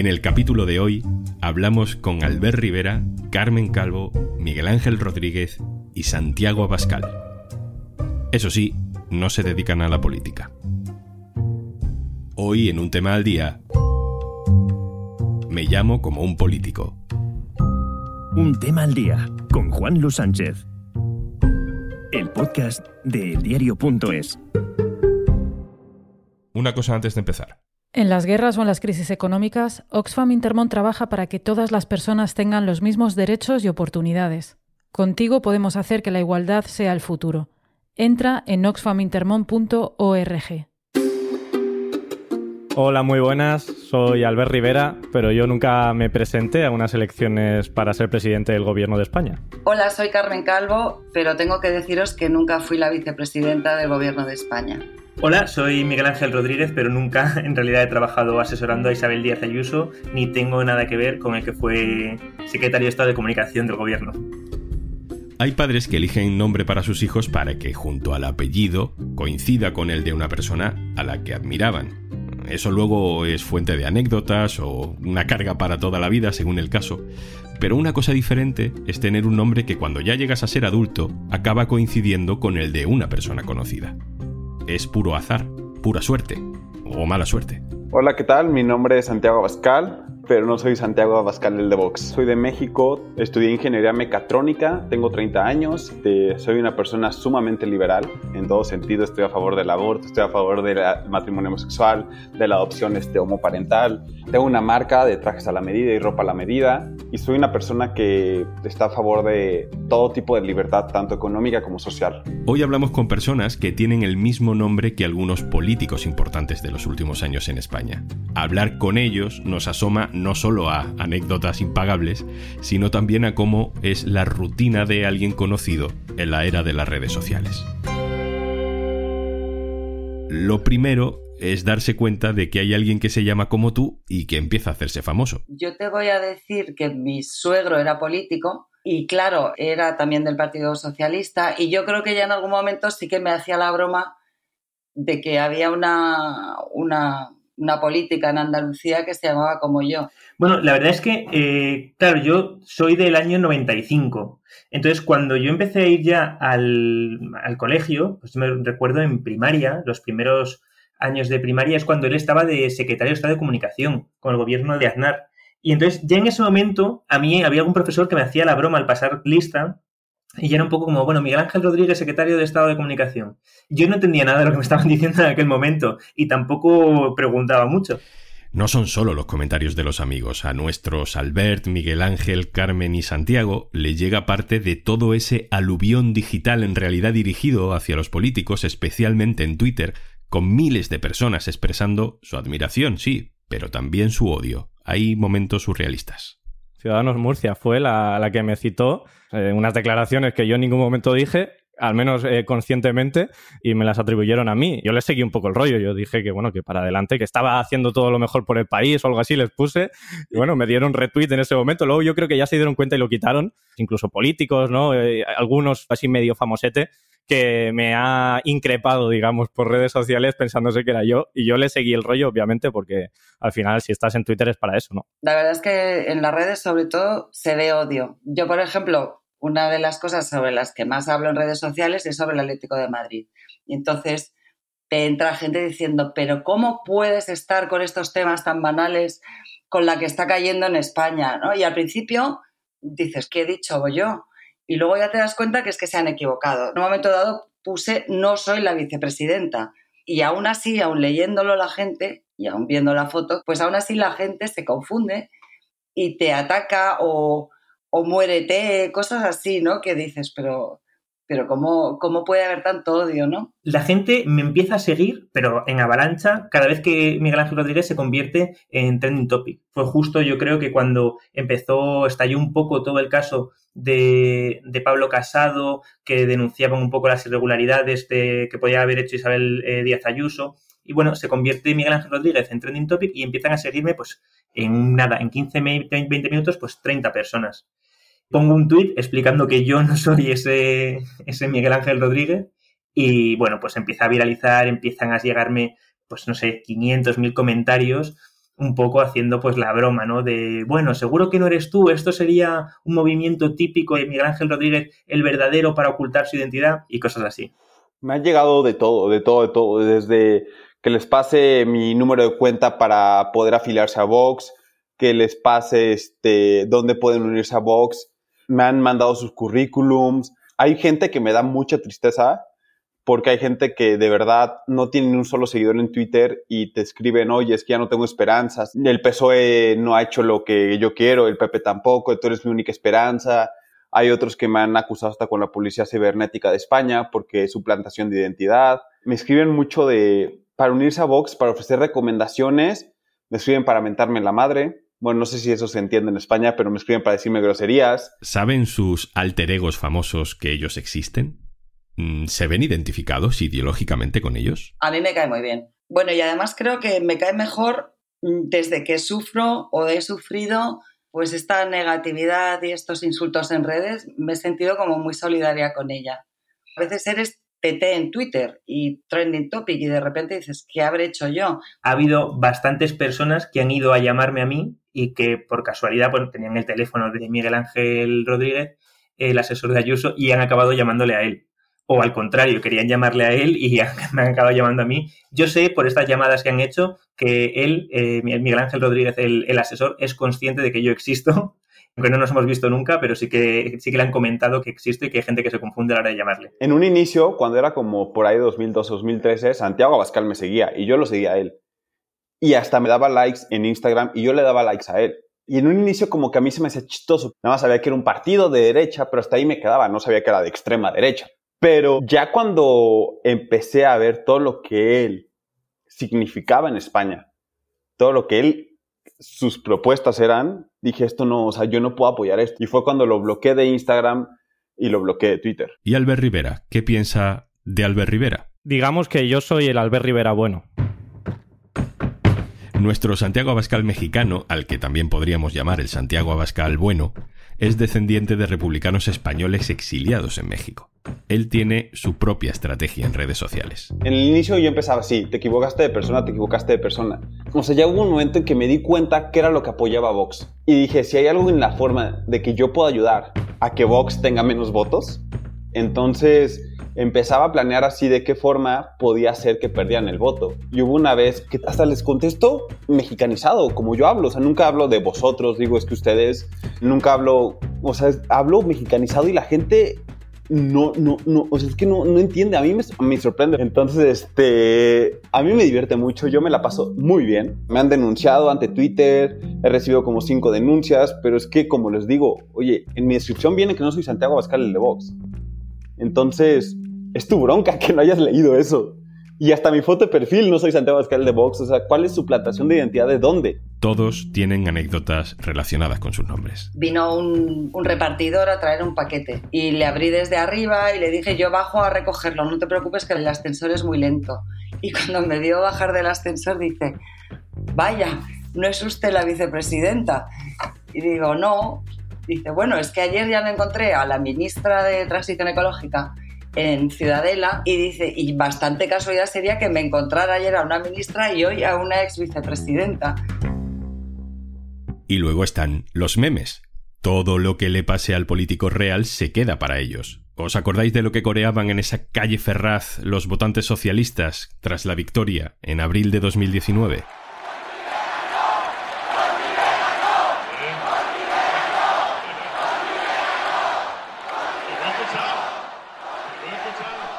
En el capítulo de hoy hablamos con Albert Rivera, Carmen Calvo, Miguel Ángel Rodríguez y Santiago Abascal. Eso sí, no se dedican a la política. Hoy en un tema al día, me llamo como un político. Un tema al día con Juan Luis Sánchez. El podcast de eldiario.es. Una cosa antes de empezar. En las guerras o en las crisis económicas, Oxfam Intermont trabaja para que todas las personas tengan los mismos derechos y oportunidades. Contigo podemos hacer que la igualdad sea el futuro. Entra en oxfamintermont.org. Hola, muy buenas. Soy Albert Rivera, pero yo nunca me presenté a unas elecciones para ser presidente del Gobierno de España. Hola, soy Carmen Calvo, pero tengo que deciros que nunca fui la vicepresidenta del Gobierno de España. Hola, soy Miguel Ángel Rodríguez, pero nunca en realidad he trabajado asesorando a Isabel Díaz Ayuso, ni tengo nada que ver con el que fue secretario de Estado de Comunicación del Gobierno. Hay padres que eligen nombre para sus hijos para que junto al apellido coincida con el de una persona a la que admiraban. Eso luego es fuente de anécdotas o una carga para toda la vida, según el caso. Pero una cosa diferente es tener un nombre que cuando ya llegas a ser adulto acaba coincidiendo con el de una persona conocida es puro azar, pura suerte o mala suerte. Hola, ¿qué tal? Mi nombre es Santiago Abascal pero no soy Santiago Abascal el de Vox. Soy de México, estudié ingeniería mecatrónica, tengo 30 años, soy una persona sumamente liberal en todo sentido. Estoy a favor del aborto, estoy a favor del matrimonio homosexual, de la adopción este, homoparental. Tengo una marca de trajes a la medida y ropa a la medida y soy una persona que está a favor de todo tipo de libertad, tanto económica como social. Hoy hablamos con personas que tienen el mismo nombre que algunos políticos importantes de los últimos años en España. Hablar con ellos nos asoma no solo a anécdotas impagables, sino también a cómo es la rutina de alguien conocido en la era de las redes sociales. Lo primero es darse cuenta de que hay alguien que se llama como tú y que empieza a hacerse famoso. Yo te voy a decir que mi suegro era político y claro, era también del Partido Socialista y yo creo que ya en algún momento sí que me hacía la broma de que había una, una una política en Andalucía que se llamaba como yo. Bueno, la verdad es que, eh, claro, yo soy del año 95. Entonces, cuando yo empecé a ir ya al, colegio, pues me recuerdo en primaria, los primeros años de primaria, es cuando él estaba de secretario de Estado de Comunicación con el gobierno de Aznar. Y entonces, ya en ese momento, a mí había algún profesor que me hacía la broma al pasar lista y era un poco como, bueno, Miguel Ángel Rodríguez, secretario de Estado de Comunicación. Yo no entendía nada de lo que me estaban diciendo en aquel momento y tampoco preguntaba mucho. No son solo los comentarios de los amigos. A nuestros Albert, Miguel Ángel, Carmen y Santiago le llega parte de todo ese aluvión digital en realidad dirigido hacia los políticos, especialmente en Twitter, con miles de personas expresando su admiración, sí, pero también su odio. Hay momentos surrealistas. Ciudadanos Murcia fue la, que me citó eh, unas declaraciones que yo en ningún momento dije, al menos eh, conscientemente, y me las atribuyeron a mí. Yo les seguí un poco el rollo. Yo dije que, bueno, que para adelante, que estaba haciendo todo lo mejor por el país o algo así, les puse. Y bueno, me dieron retweet en ese momento. Luego yo creo que ya se dieron cuenta y lo quitaron. Incluso políticos, ¿no? Eh, algunos así medio famosete que me ha increpado, digamos, por redes sociales pensándose que era yo. Y yo le seguí el rollo, obviamente, porque al final, si estás en Twitter es para eso, ¿no? La verdad es que en las redes, sobre todo, se ve odio. Yo, por ejemplo, una de las cosas sobre las que más hablo en redes sociales es sobre el Atlético de Madrid. Y entonces te entra gente diciendo, pero ¿cómo puedes estar con estos temas tan banales con la que está cayendo en España? ¿no? Y al principio dices, ¿qué he dicho yo? Y luego ya te das cuenta que es que se han equivocado. En un momento dado puse no soy la vicepresidenta. Y aún así, aún leyéndolo la gente y aún viendo la foto, pues aún así la gente se confunde y te ataca o, o muérete, cosas así, ¿no? Que dices, pero pero ¿cómo, ¿cómo, puede haber tanto odio, no? La gente me empieza a seguir, pero en avalancha, cada vez que Miguel Ángel Rodríguez se convierte en trending topic. Fue justo, yo creo que cuando empezó, estalló un poco todo el caso de, Pablo Casado, que denunciaba un poco las irregularidades de, que podía haber hecho Isabel eh, Díaz Ayuso. Y bueno, se convierte Miguel Ángel Rodríguez en trending topic y empiezan a seguirme, pues, en nada, en 15, 20 minutos, pues 30 personas pongo un tuit explicando que yo no soy ese, ese Miguel Ángel Rodríguez y bueno, pues empieza a viralizar, empiezan a llegarme, pues no sé, 500, 1000 comentarios, un poco haciendo pues la broma, ¿no? De, bueno, seguro que no eres tú, esto sería un movimiento típico de Miguel Ángel Rodríguez, el verdadero para ocultar su identidad y cosas así. Me ha llegado de todo, de todo, de todo, desde que les pase mi número de cuenta para poder afiliarse a Vox, que les pase este, dónde pueden unirse a Vox, me han mandado sus currículums. Hay gente que me da mucha tristeza porque hay gente que de verdad no tiene un solo seguidor en Twitter y te escriben, oye, es que ya no tengo esperanzas, el PSOE no ha hecho lo que yo quiero, el PP tampoco, tú eres mi única esperanza. Hay otros que me han acusado hasta con la Policía Cibernética de España porque es suplantación de identidad. Me escriben mucho de, para unirse a Vox, para ofrecer recomendaciones, me escriben para mentarme la madre. Bueno, no sé si eso se entiende en España, pero me escriben para decirme groserías. ¿Saben sus alter egos famosos que ellos existen? Mm, ¿Se ven identificados ideológicamente con ellos? A mí me cae muy bien. Bueno, y además creo que me cae mejor mm, desde que sufro o he sufrido pues esta negatividad y estos insultos en redes, me he sentido como muy solidaria con ella. A veces eres TT en Twitter y trending topic y de repente dices, ¿qué habré hecho yo? Ha habido bastantes personas que han ido a llamarme a mí y que por casualidad pues, tenían el teléfono de Miguel Ángel Rodríguez, el asesor de Ayuso, y han acabado llamándole a él o al contrario, querían llamarle a él y me han acabado llamando a mí. Yo sé por estas llamadas que han hecho que él, eh, Miguel Ángel Rodríguez, el, asesor, es consciente de que yo existo, aunque no nos hemos visto nunca, pero sí que, sí que le han comentado que existe y que hay gente que se confunde a la hora de llamarle. En un inicio, cuando era como por ahí 2012-2013, Santiago Abascal me seguía y yo lo seguía a él. Y hasta me daba likes en Instagram y yo le daba likes a él. Y en un inicio como que a mí se me hacía chistoso. Nada más sabía que era un partido de derecha, pero hasta ahí me quedaba. No sabía que era de extrema derecha. Pero ya cuando empecé a ver todo lo que él significaba en España, todo lo que él, sus propuestas eran, dije, esto no, o sea, yo no puedo apoyar esto. Y fue cuando lo bloqueé de Instagram y lo bloqueé de Twitter. ¿Y Albert Rivera? ¿Qué piensa de Albert Rivera? Digamos que yo soy el Albert Rivera bueno. Nuestro Santiago Abascal mexicano, al que también podríamos llamar el Santiago Abascal bueno, es descendiente de republicanos españoles exiliados en México. Él tiene su propia estrategia en redes sociales. En el inicio yo empezaba así, te equivocaste de persona, te equivocaste de persona. O sea, ya hubo un momento en que me di cuenta que era lo que apoyaba Vox. Y dije, si hay algo en la forma de que yo pueda ayudar a que Vox tenga menos votos, entonces empezaba a planear así de qué forma podía hacer que perdieran el voto. Y hubo una vez que hasta les contesto mexicanizado, como yo hablo. O sea, nunca hablo de vosotros, digo, es que ustedes, nunca hablo, o sea, hablo mexicanizado y la gente no, no, no, o sea, es que no, no entiende, a mí me, me, sorprende. Entonces, este, a mí me divierte mucho, yo me la paso muy bien. Me han denunciado ante Twitter, he recibido como cinco denuncias, pero es que, como les digo, oye, en mi descripción viene que no soy Santiago Abascal el de Vox. Entonces, es tu bronca que no hayas leído eso. Y hasta mi foto de perfil no soy Santiago Abascal de Vox. O sea, ¿cuál es su plantación de identidad? ¿De dónde? Todos tienen anécdotas relacionadas con sus nombres. Vino un, un, repartidor a traer un paquete y le abrí desde arriba y le dije yo bajo a recogerlo, no te preocupes que el ascensor es muy lento. Y cuando me vio bajar del ascensor dice, vaya, ¿no es usted la vicepresidenta? Y digo, no. Dice, bueno, es que ayer ya me encontré a la ministra de Transición Ecológica en Ciudadela y dice, y bastante casualidad sería que me encontrara ayer a una ministra y hoy a una ex vicepresidenta. Y luego están los memes. Todo lo que le pase al político real se queda para ellos. ¿Os acordáis de lo que coreaban en esa calle Ferraz los votantes socialistas tras la victoria en abril de 2019?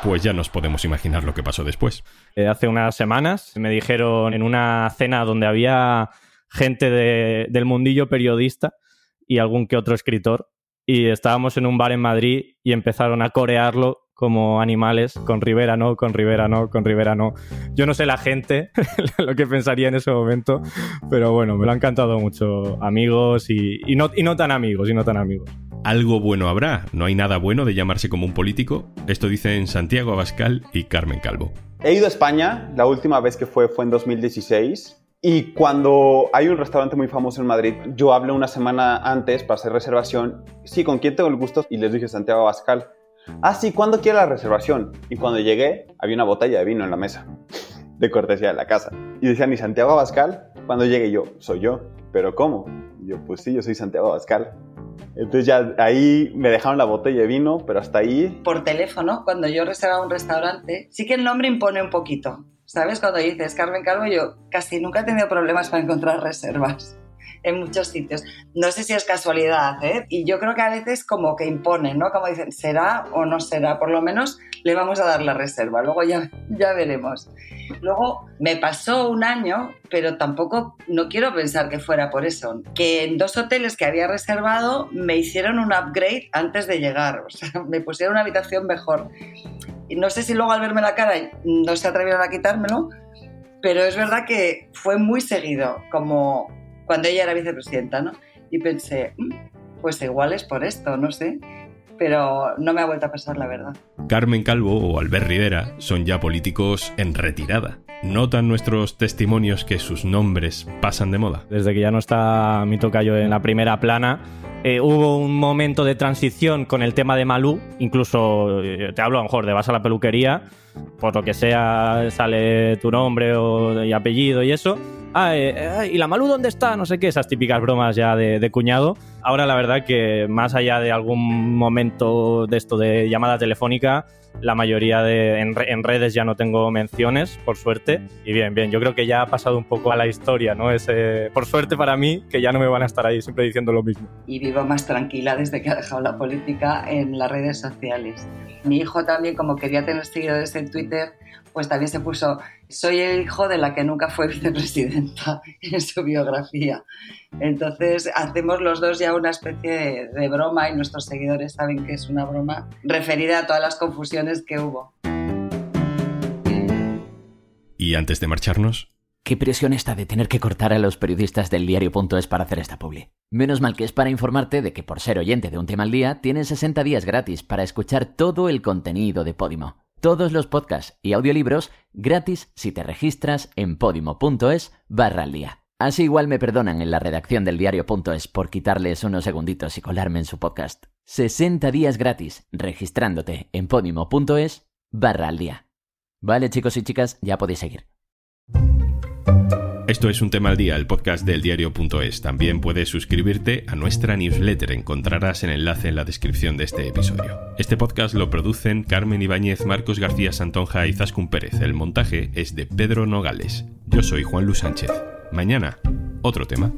Pues ya nos podemos imaginar lo que pasó después. Eh, hace unas semanas me dijeron en una cena donde había gente del mundillo periodista y algún que otro escritor, y estábamos en un bar en Madrid y empezaron a corearlo como animales, con Rivera no, con Rivera no, con Rivera no. Yo no sé la gente lo que pensaría en ese momento, pero bueno, me lo han cantado mucho amigos y, no, y no tan amigos, y no tan amigos algo bueno habrá. No hay nada bueno de llamarse como un político. Esto dicen Santiago Abascal y Carmen Calvo. He ido a España, la última vez que fue fue en 2016. Y cuando hay un restaurante muy famoso en Madrid, yo hablé una semana antes para hacer reservación. Sí, ¿con quién tengo el gusto? Y les dije Santiago Abascal. Ah, sí, ¿cuándo quiere la reservación? Y cuando llegué, había una botella de vino en la mesa, de cortesía de la casa. Y decía, ni Santiago Abascal? Cuando llegue yo, soy yo. ¿Pero cómo? yo, pues sí, yo soy Santiago Abascal. Entonces ya ahí me dejaron la botella de vino, pero hasta ahí... Por teléfono, cuando yo reservaba un restaurante, sí que el nombre impone un poquito. ¿Sabes? Cuando dices Carmen Calvo, yo casi nunca he tenido problemas para encontrar reservas en muchos sitios. No sé si es casualidad, ¿eh? Y yo creo que a veces como que imponen, ¿no? Como dicen, ¿será o no será? Por lo menos le vamos a dar la reserva, luego ya, ya veremos. Luego me pasó un año, pero tampoco, no quiero pensar que fuera por eso, que en dos hoteles que había reservado me hicieron un upgrade antes de llegar, o sea, me pusieron una habitación mejor. No sé si luego al verme la cara no se atrevieron a quitármelo, pero es verdad que fue muy seguido, como cuando ella era vicepresidenta, ¿no? Y pensé, mm, pues igual es por esto, no sé, pero no me ha vuelto a pasar la verdad. Carmen Calvo o Albert Rivera son ya políticos en retirada. ¿Notan nuestros testimonios que sus nombres pasan de moda? Desde que ya no está mi tocayo en la primera plana, eh, hubo un momento de transición con el tema de Malú, incluso eh, te hablo a lo mejor de vas a la peluquería, por lo que sea sale tu nombre o, y apellido y eso, ah, eh, ¿y la Malú dónde está? No sé qué, esas típicas bromas ya de, cuñado. Ahora la verdad que más allá de algún momento de esto de llamada telefónica, la mayoría de en, redes ya no tengo menciones, por suerte. Y bien, bien, yo creo que ya ha pasado un poco a la historia, ¿no? Ese, por suerte para mí, que ya no me van a estar ahí siempre diciendo lo mismo. Y vivo más tranquila desde que ha dejado la política en las redes sociales. Mi hijo también, como quería tener seguidores en Twitter, pues también se puso, soy el hijo de la que nunca fue vicepresidenta en su biografía. Entonces hacemos los dos ya una especie de, broma y nuestros seguidores saben que es una broma referida a todas las confusiones que hubo. Y antes de marcharnos... Qué presión está de tener que cortar a los periodistas del diario.es para hacer esta publi. Menos mal que es para informarte de que por ser oyente de un tema al día, tienes 60 días gratis para escuchar todo el contenido de Podimo todos los podcasts y audiolibros gratis si te registras en podimo.es barra al día. Así igual me perdonan en la redacción del diario.es por quitarles unos segunditos y colarme en su podcast. 60 días gratis registrándote en podimo.es barra al día. Vale chicos y chicas, ya podéis seguir. Esto es un tema al día, el podcast del diario.es. También puedes suscribirte a nuestra newsletter. Encontrarás el enlace en la descripción de este episodio. Este podcast lo producen Carmen Ibáñez, Marcos García Santonja y Zascun Pérez. El montaje es de Pedro Nogales. Yo soy Juan Luis Sánchez. Mañana, otro tema.